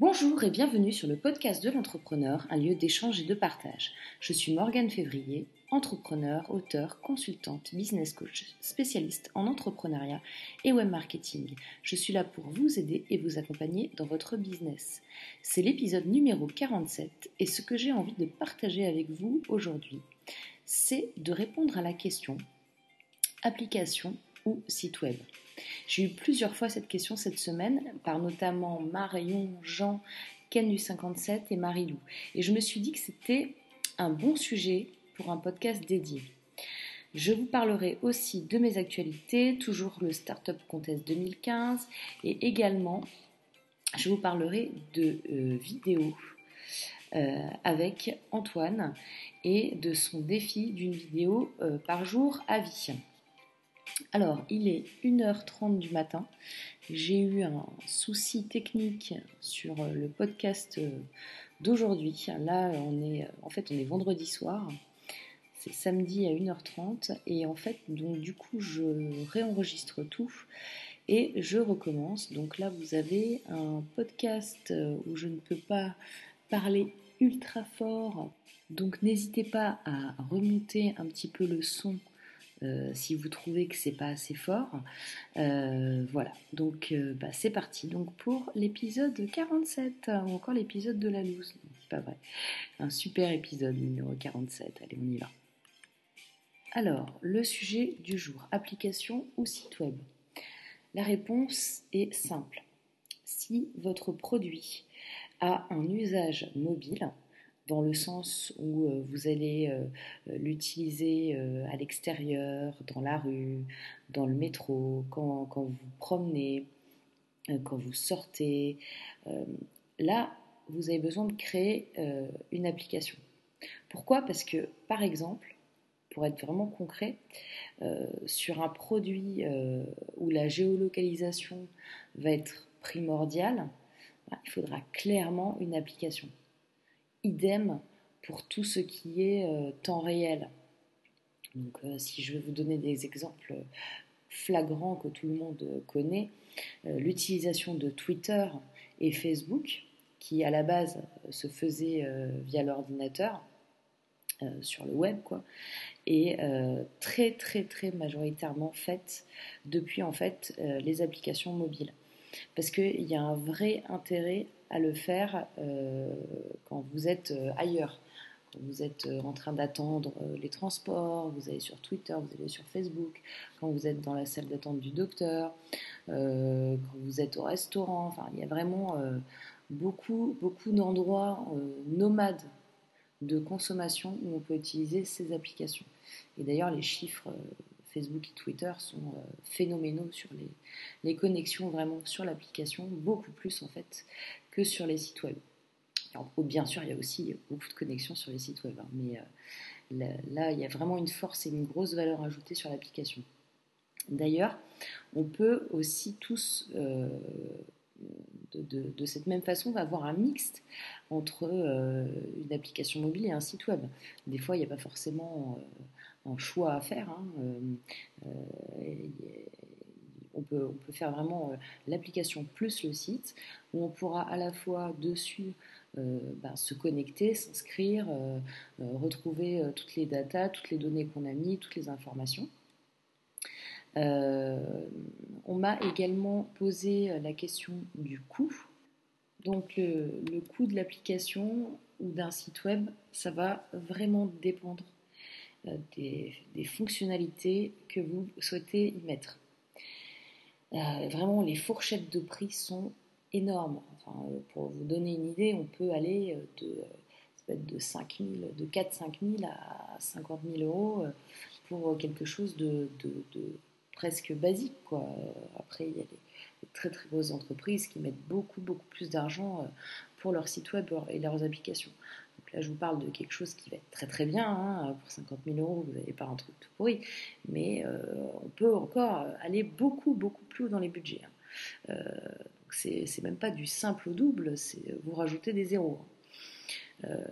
Bonjour et bienvenue sur le podcast de l'entrepreneur, un lieu d'échange et de partage. Je suis Morgane Février, entrepreneur, auteur, consultante, business coach, spécialiste en entrepreneuriat et web marketing. Je suis là pour vous aider et vous accompagner dans votre business. C'est l'épisode numéro 47 et ce que j'ai envie de partager avec vous aujourd'hui, c'est de répondre à la question application ou site web. J'ai eu plusieurs fois cette question cette semaine par notamment Marion, Jean, Ken du 57 et Marie-Lou. Et je me suis dit que c'était un bon sujet pour un podcast dédié. Je vous parlerai aussi de mes actualités, toujours le Startup Contest 2015, et également je vous parlerai de euh, vidéos euh, avec Antoine et de son défi d'une vidéo euh, par jour à vie. Alors, il est 1h30 du matin. J'ai eu un souci technique sur euh, le podcast euh, d'aujourd'hui. Là, on est, euh, en fait, on est vendredi soir. C'est samedi à 1h30. Et en fait, donc, du coup, je réenregistre tout et je recommence. Donc là, vous avez un podcast où je ne peux pas parler ultra fort. Donc, n'hésitez pas à remonter un petit peu le son euh, si vous trouvez que c'est pas assez fort. Euh, voilà, donc euh, bah, c'est parti donc pour l'épisode 47, ou encore l'épisode de la loose. C'est pas vrai. Un super épisode numéro 47. Allez, on y va. Alors, le sujet du jour, application ou site web? La réponse est simple. Si votre produit a un usage mobile, dans le sens où euh, vous allez euh, l'utiliser euh, à l'extérieur, dans la rue, dans le métro, quand, vous promenez, quand vous sortez. là, vous avez besoin de créer une application. Pourquoi? Parce que, par exemple, pour être vraiment concret, sur un produit où la géolocalisation va être primordiale, bah, il faudra clairement une application. Idem pour tout ce qui est euh, temps réel. Donc, euh, si je vais vous donner des exemples flagrants que tout le monde connaît, euh, l'utilisation de Twitter et Facebook, qui à la base se faisait via l'ordinateur, sur le web, quoi, est très très très majoritairement faite depuis en fait les applications mobiles. Parce qu'il y a un vrai intérêt à le faire euh, quand vous êtes euh, ailleurs. Quand vous êtes euh, en train d'attendre les transports, vous allez sur Twitter, vous allez sur Facebook, quand vous êtes dans la salle d'attente du docteur, quand vous êtes au restaurant, enfin, il y a vraiment beaucoup, beaucoup d'endroits nomades de consommation où on peut utiliser ces applications. Et d'ailleurs, les chiffres Facebook et Twitter sont euh, phénoménaux sur les, connexions vraiment sur l'application, beaucoup plus en fait que sur les sites web. bien sûr, il y a aussi beaucoup de connexions sur les sites web, hein, mais euh, là, il y a vraiment une force et une grosse valeur ajoutée sur l'application. D'ailleurs, on peut aussi tous, euh, de, cette même façon, avoir un mixte entre une application mobile et un site web. Des fois, il n'y a pas forcément choix à faire. Hein, euh, euh, on, peut, on peut faire vraiment euh, l'application plus le site, où on pourra à la fois dessus ben, se connecter, s'inscrire, retrouver toutes les datas, toutes les données qu'on a mis, toutes les informations. on m'a également posé la question du coût. Donc le coût de l'application ou d'un site web, ça va vraiment dépendre euh, des, fonctionnalités que vous souhaitez y mettre. Euh, vraiment, les fourchettes de prix sont énormes. Euh, pour vous donner une idée, on peut aller de, de 5 de 4-5 000 à 50 000 euros pour quelque chose de, presque basique. Après, il y a des, très très grosses entreprises qui mettent beaucoup beaucoup plus d'argent pour leur site web et leurs applications là, je vous parle de quelque chose qui va être très très bien. Hein. Pour 50 000 euros, vous n'avez pas un truc tout pourri. Mais euh, on peut encore aller beaucoup, beaucoup plus haut dans les budgets. Hein. Euh, c'est même pas du simple au double, c'est vous rajoutez des zéros. Hein. Euh,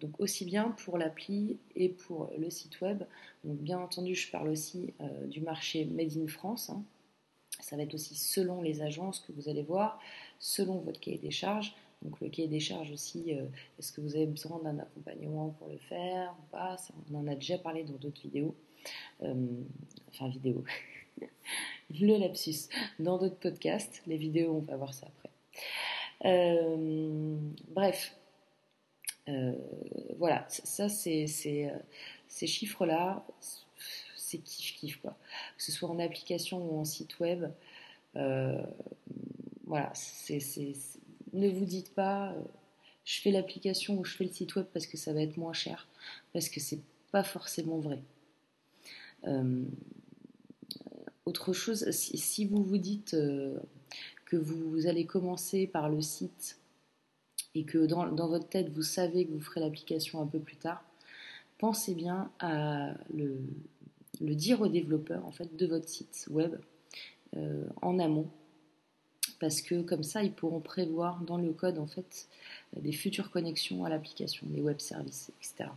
donc aussi bien pour l'appli et pour le site web. Donc bien entendu, je parle aussi euh, du marché Made in France. Ça va être aussi selon les agences que vous allez voir, selon votre cahier des charges. Le des charges aussi, euh, est-ce que vous avez besoin d'un accompagnement pour le faire ou pas? On en a déjà parlé dans d'autres vidéos. Euh, enfin vidéos. le lapsus. Dans d'autres podcasts. Les vidéos, on va voir ça après. bref. voilà, ça c'est ces chiffres-là, c'est kiff-kiff quoi. Que ce soit en application ou en site web, voilà, c'est ne vous dites pas euh, je fais l'application ou je fais le site web parce que ça va être moins cher, parce que c'est pas forcément vrai. Euh, autre chose, si, vous vous dites euh, que vous, allez commencer par le site et que dans, votre tête vous savez que vous ferez l'application un peu plus tard, pensez bien à le, dire aux développeurs en fait de votre site web en amont parce que comme ça, ils pourront prévoir dans le code en fait des futures connexions à l'application, des web services, etc.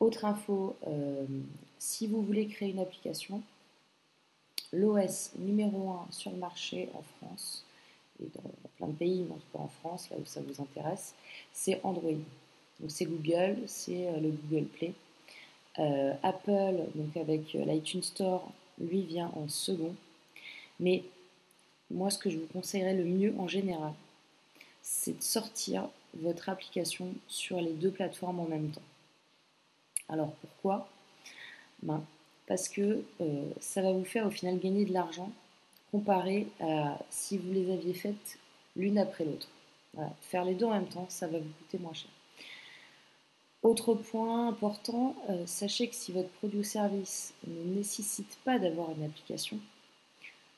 Autre info, euh, si vous voulez créer une application, l'OS numéro 1 sur le marché en France, et dans plein de pays, mais pas en France, là où ça vous intéresse, c'est Android. Donc c'est Google, c'est euh, le Google Play. Euh, Apple, donc avec l'iTunes Store, lui vient en second. Mais moi, ce que je vous conseillerais le mieux en général, c'est de sortir votre application sur les deux plateformes en même temps. Alors pourquoi? Ben, Parce que euh, ça va vous faire au final gagner de l'argent comparé à si vous les aviez faites l'une après l'autre. Faire les deux en même temps, ça va vous coûter moins cher. Autre point important, euh, sachez que si votre produit ou service ne nécessite pas d'avoir une application,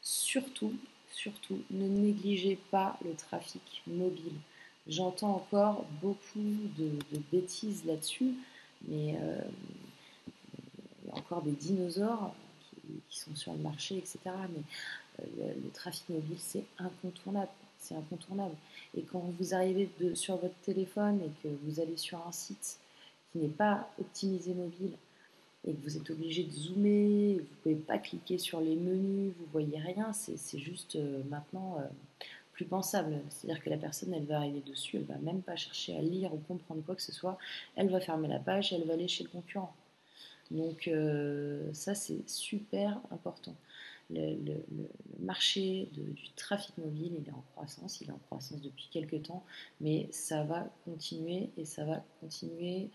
surtout surtout, ne négligez pas le trafic mobile. J'entends encore beaucoup de, bêtises là-dessus, mais euh, il y a encore des dinosaures qui, sont sur le marché, etc. Mais euh, le, trafic mobile, c'est incontournable. C'est incontournable. Et quand vous arrivez sur votre téléphone et que vous allez sur un site qui n'est pas optimisé mobile, et que vous êtes obligé de zoomer, vous ne pouvez pas cliquer sur les menus, vous voyez rien, c'est juste euh, maintenant euh, plus pensable. C'est-à-dire que la personne, elle va arriver dessus, elle va même pas chercher à lire ou comprendre quoi que ce soit, elle va fermer la page elle va aller chez le concurrent. Donc euh, ça, c'est super important. Le, marché du trafic mobile, il est en croissance, il est en croissance depuis quelques temps, mais ça va continuer et ça va continuer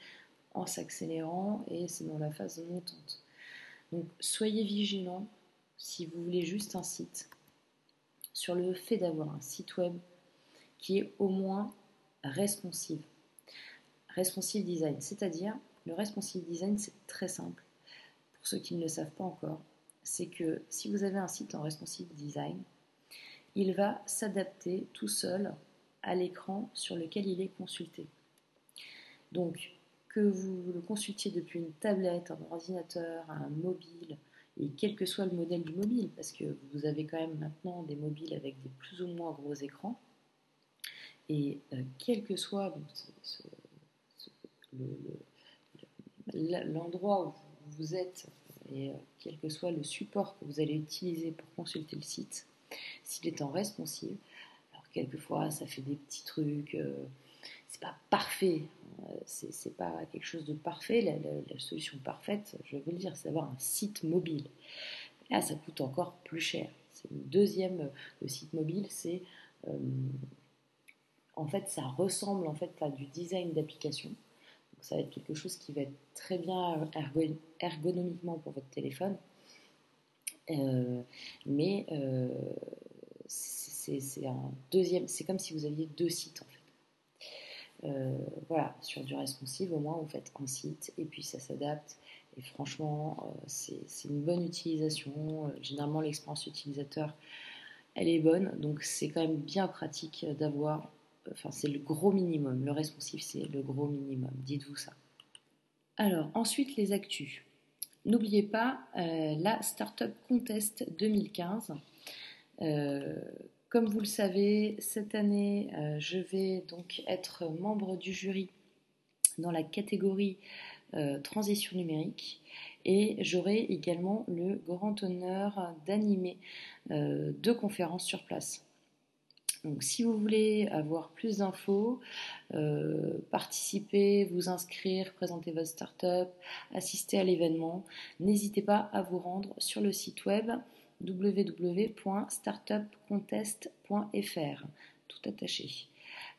en s'accélérant et c'est dans la phase montante. Donc soyez vigilants si vous voulez juste un site sur le fait d'avoir un site web qui est au moins responsive. Responsive design, c'est-à-dire le responsive design c'est très simple. Pour ceux qui ne le savent pas encore, c'est que si vous avez un site en responsive design, il va s'adapter tout seul à l'écran sur lequel il est consulté. Donc que vous le consultiez depuis une tablette, un ordinateur, un mobile, et quel que soit le modèle du mobile, parce que vous avez quand même maintenant des mobiles avec des plus ou moins gros écrans, et euh, quel que soit l'endroit où vous êtes, et euh, quel que soit le support que vous allez utiliser pour consulter le site, s'il est en responsive, alors quelquefois ça fait des petits trucs, euh, c'est pas parfait, c'est pas quelque chose de parfait. La, solution parfaite, je vais le dire, c'est d'avoir un site mobile. Là, ça coûte encore plus cher. C'est le deuxième, le site mobile, c'est euh, en fait, ça ressemble en fait à du design d'application. Donc, ça va être quelque chose qui va être très bien ergonomiquement pour votre téléphone. Euh, mais euh, c'est un deuxième, c'est comme si vous aviez deux sites en fait. Euh, voilà, sur du responsive, au moins vous faites un site et puis ça s'adapte. Et franchement, euh, c'est une bonne utilisation. Euh, généralement, l'expérience utilisateur, elle est bonne. Donc, c'est quand même bien pratique d'avoir. Enfin, c'est le gros minimum. Le responsive, c'est le gros minimum. Dites-vous ça. Alors, ensuite, les actus. N'oubliez pas la Startup Contest 2015. Comme vous le savez, cette année, euh, je vais donc être membre du jury dans la catégorie euh, transition numérique et j'aurai également le grand honneur d'animer euh, deux conférences sur place. Donc, si vous voulez avoir plus d'infos, participer, vous inscrire, présenter votre startup, assister à l'événement, n'hésitez pas à vous rendre sur le site web www.startupcontest.fr, tout attaché.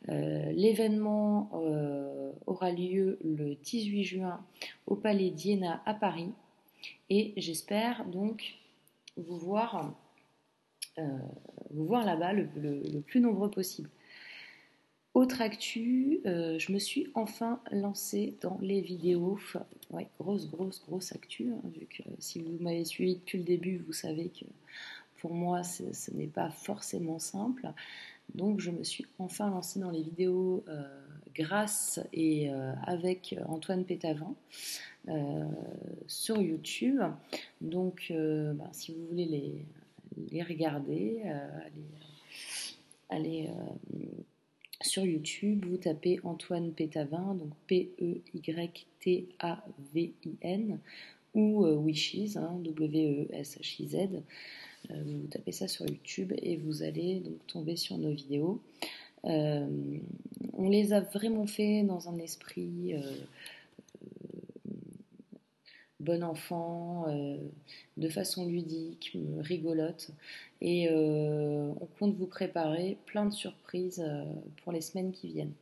Euh, l'événement euh, aura lieu le 18 juin au Palais d'Iéna à Paris et j'espère donc vous voir euh, vous voir là-bas le, plus nombreux possible. Autre actu, euh, je me suis enfin lancée dans les vidéos. Ouais, grosse, grosse, grosse actu. Hein, vu que si vous m'avez suivi depuis le début, vous savez que pour moi, ce n'est pas forcément simple. Donc, je me suis enfin lancée dans les vidéos euh, grâce et avec Antoine Pétavin sur YouTube. Donc, bah, si vous voulez les, les regarder, euh, allez, euh, sur YouTube, vous tapez Antoine Pétavin, donc P-E-Y-T-A-V-I-N, ou euh, Wishes, hein, W-E-S-H-I-Z. vous tapez ça sur YouTube et vous allez donc tomber sur nos vidéos. on les a vraiment fait dans un esprit bon enfant, euh, de façon ludique, rigolote. Et euh, on compte vous préparer plein de surprises euh, pour les semaines qui viennent.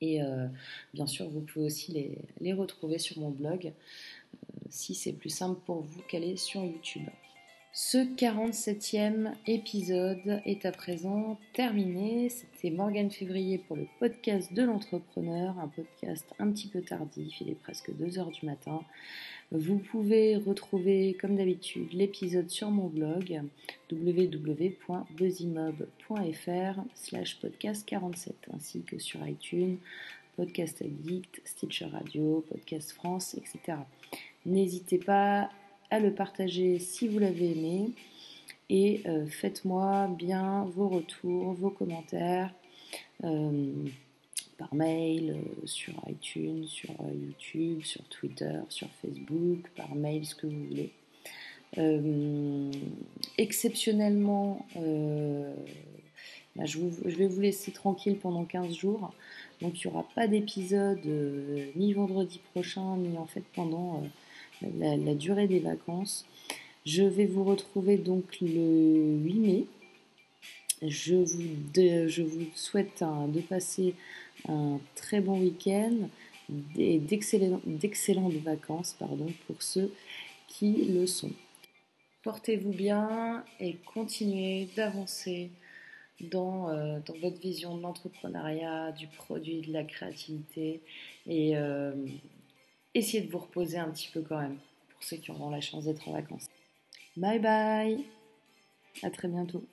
Et bien sûr, vous pouvez aussi les, les retrouver sur mon blog si c'est plus simple pour vous qu'aller sur YouTube. Ce 47e épisode est à présent terminé. C'était Morgane Février pour le podcast de l'entrepreneur, un podcast un petit peu tardif, il est presque 2h du matin. Vous pouvez retrouver comme d'habitude l'épisode sur mon blog www.buzzimob.fr slash podcast 47 ainsi que sur iTunes, Podcast Addict, Stitcher Radio, Podcast France, etc. N'hésitez pas à le partager si vous l'avez aimé et euh, faites-moi bien vos retours, vos commentaires euh, par mail, euh, sur iTunes, sur YouTube, sur Twitter, sur Facebook, par mail, ce que vous voulez. exceptionnellement, bah, je, je, vais vous laisser tranquille pendant 15 jours. Donc il n'y aura pas d'épisode ni vendredi prochain, ni en fait pendant la, durée des vacances. Je vais vous retrouver donc le 8 mai. Je vous, souhaite de passer un très bon week-end et d'excellentes vacances pardon, pour ceux qui le sont. Portez-vous bien et continuez d'avancer dans, euh, votre vision de l'entrepreneuriat, du produit, de la créativité et euh, essayez de vous reposer un petit peu quand même, pour ceux qui auront la chance d'être en vacances. Bye bye À très bientôt